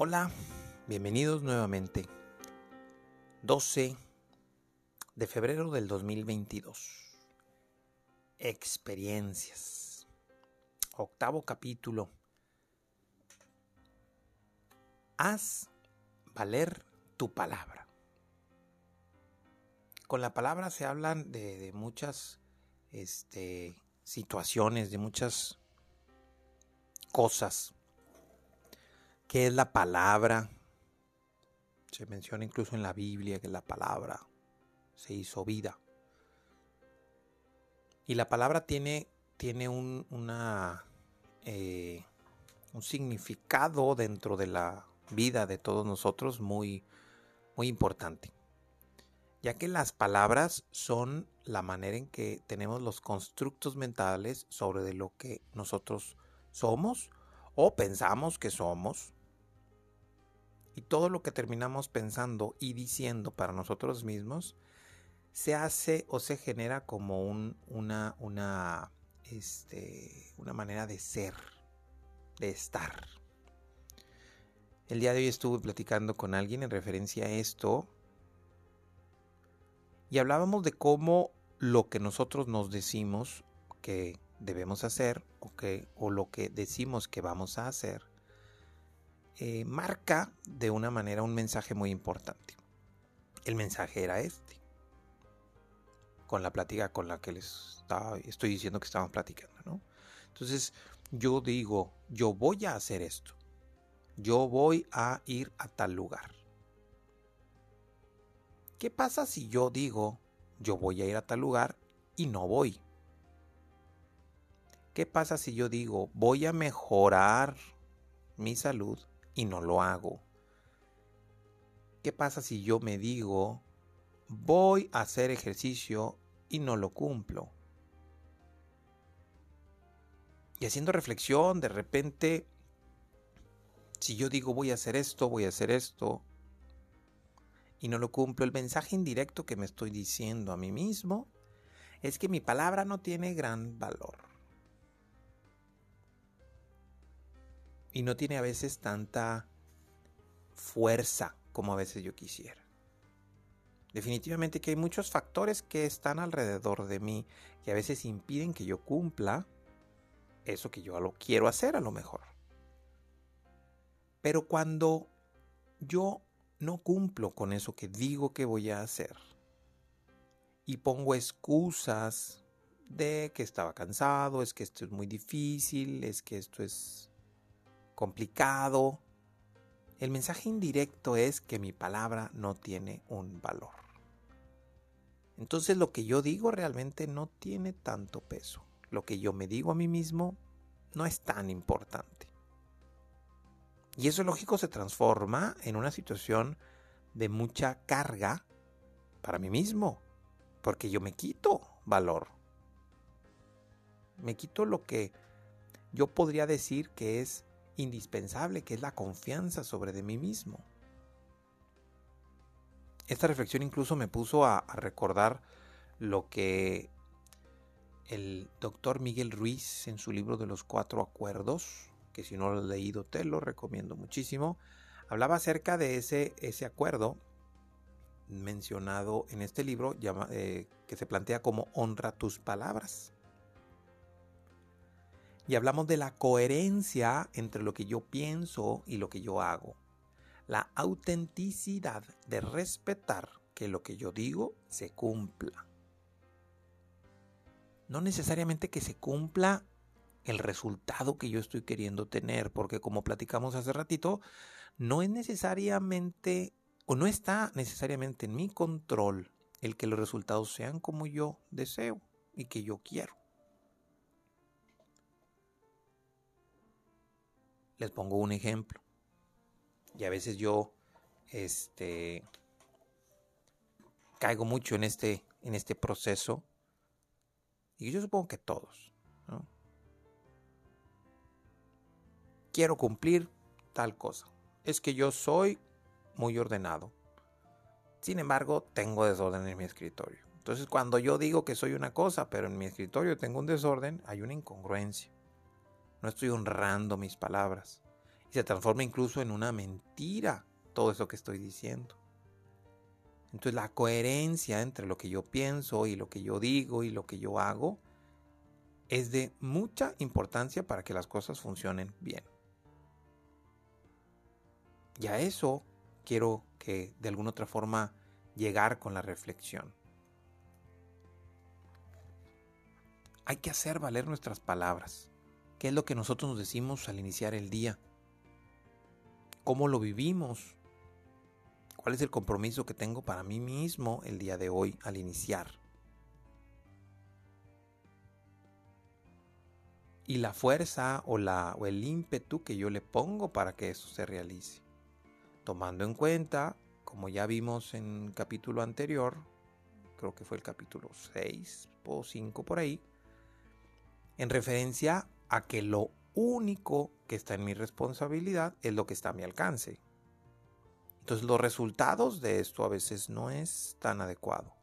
Hola, bienvenidos nuevamente. 12 de febrero del 2022. Experiencias. Octavo capítulo. Haz valer tu palabra. Con la palabra se hablan de, muchas este, situaciones, de muchas cosas qué es la palabra. Se menciona incluso en la Biblia que la palabra se hizo vida. Y la palabra tiene, tiene un, eh, un significado dentro de la vida de todos nosotros muy, muy importante. Ya que las palabras son la manera en que tenemos los constructos mentales sobre de lo que nosotros somos o pensamos que somos todo lo que terminamos pensando y diciendo para nosotros mismos se hace o se genera como este, una manera de ser, de estar. El día de hoy estuve platicando con alguien en referencia a esto y hablábamos de cómo lo que nosotros nos decimos que debemos hacer o lo que decimos que vamos a hacer eh, marca de una manera un mensaje muy importante. El mensaje era este. Con la plática con la que les estoy diciendo que estamos platicando, ¿no? Entonces, yo digo, yo voy a hacer esto. Yo voy a ir a tal lugar. ¿Qué pasa si yo digo, yo voy a ir a tal lugar y no voy? ¿Qué pasa si yo digo, voy a mejorar mi salud y no lo hago? ¿Qué pasa si yo me digo, voy a hacer ejercicio y no lo cumplo? Y haciendo reflexión, de repente, si yo digo voy a hacer esto, voy a hacer esto, y no lo cumplo, el mensaje indirecto que me estoy diciendo a mí mismo es que mi palabra no tiene gran valor. Y no tiene a veces tanta fuerza como a veces yo quisiera. Definitivamente que hay muchos factores que están alrededor de mí que a veces impiden que yo cumpla eso que yo lo quiero hacer a lo mejor. Pero cuando yo no cumplo con eso que digo que voy a hacer y pongo excusas de que estaba cansado, es que esto es muy difícil, es que esto es complicado. El mensaje indirecto es que mi palabra no tiene un valor. Entonces lo que yo digo realmente no tiene tanto peso. Lo que yo me digo a mí mismo no es tan importante. Y eso lógico se transforma en una situación de mucha carga para mí mismo, porque yo me quito valor. Me quito lo que yo podría decir que es indispensable, que es la confianza sobre de mí mismo. Esta reflexión incluso me puso a, recordar lo que el doctor Miguel Ruiz en su libro de los cuatro acuerdos, que si no lo has leído te lo recomiendo muchísimo, hablaba acerca de ese, ese acuerdo mencionado en este libro eh, que se plantea como honra tus palabras y hablamos de la coherencia entre lo que yo pienso y lo que yo hago. La autenticidad de respetar que lo que yo digo se cumpla. No necesariamente que se cumpla el resultado que yo estoy queriendo tener, porque como platicamos hace ratito, no es necesariamente o no está necesariamente en mi control el que los resultados sean como yo deseo y que yo quiero. Les pongo un ejemplo. Y a veces yo este caigo mucho en este en este proceso y yo supongo que todos, Quiero cumplir tal cosa. Es que yo soy muy ordenado. Sin embargo, tengo desorden en mi escritorio. Entonces, cuando yo digo que soy una cosa, pero en mi escritorio tengo un desorden, hay una incongruencia no estoy honrando mis palabras. Y se transforma incluso en una mentira todo eso que estoy diciendo. Entonces la coherencia entre lo que yo pienso y lo que yo digo y lo que yo hago es de mucha importancia para que las cosas funcionen bien. Y a eso quiero que de alguna otra forma llegar con la reflexión. Hay que hacer valer nuestras palabras. ¿Qué es lo que nosotros nos decimos al iniciar el día? ¿Cómo lo vivimos? ¿Cuál es el compromiso que tengo para mí mismo el día de hoy al iniciar? Y la fuerza o, la, el ímpetu que yo le pongo para que eso se realice. Tomando en cuenta, como ya vimos en el capítulo anterior, creo que fue el capítulo 6 o 5 por ahí, en referencia a que lo único que está en mi responsabilidad es lo que está a mi alcance. Entonces los resultados de esto a veces no es tan adecuado.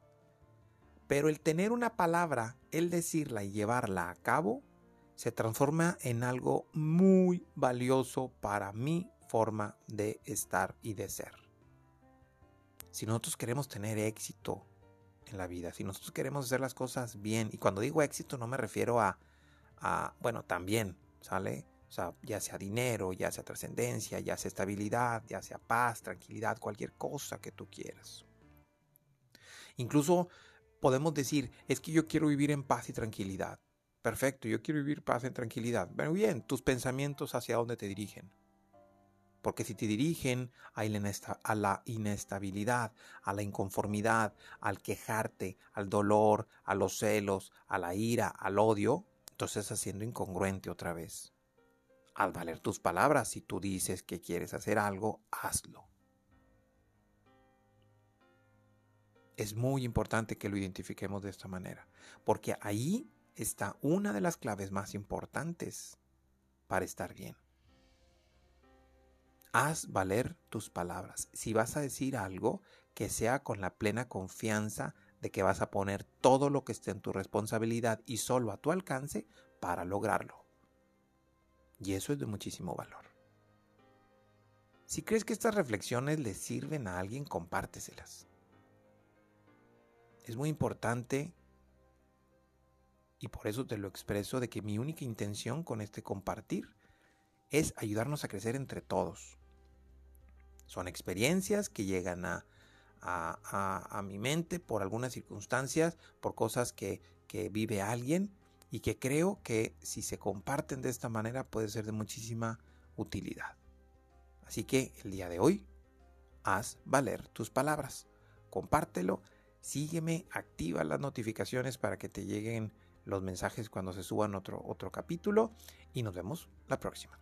Pero el tener una palabra, el decirla y llevarla a cabo, se transforma en algo muy valioso para mi forma de estar y de ser. Si nosotros queremos tener éxito en la vida, si nosotros queremos hacer las cosas bien, y cuando digo éxito no me refiero a bueno, también, ¿sale? O sea, ya sea dinero, ya sea trascendencia, ya sea estabilidad, ya sea paz, tranquilidad, cualquier cosa que tú quieras. Incluso podemos decir, es que yo quiero vivir en paz y tranquilidad. Perfecto, yo quiero vivir paz y tranquilidad. Bueno, bien, tus pensamientos hacia dónde te dirigen. Porque si te dirigen a la inestabilidad, a la inconformidad, al quejarte, al dolor, a los celos, a la ira, al odio, entonces haciendo incongruente otra vez. Al valer tus palabras, si tú dices que quieres hacer algo, hazlo. Es muy importante que lo identifiquemos de esta manera, porque ahí está una de las claves más importantes para estar bien. Haz valer tus palabras. Si vas a decir algo, que sea con la plena confianza de que vas a poner todo lo que esté en tu responsabilidad y solo a tu alcance para lograrlo. Y eso es de muchísimo valor. Si crees que estas reflexiones le sirven a alguien, compárteselas. Es muy importante y por eso te lo expreso de que mi única intención con este compartir es ayudarnos a crecer entre todos. Son experiencias que llegan a mi mente por algunas circunstancias, por cosas que, que vive alguien y que creo que si se comparten de esta manera puede ser de muchísima utilidad. Así que el día de hoy, haz valer tus palabras. Compártelo, sígueme, activa las notificaciones para que te lleguen los mensajes cuando se suban otro, otro capítulo y nos vemos la próxima.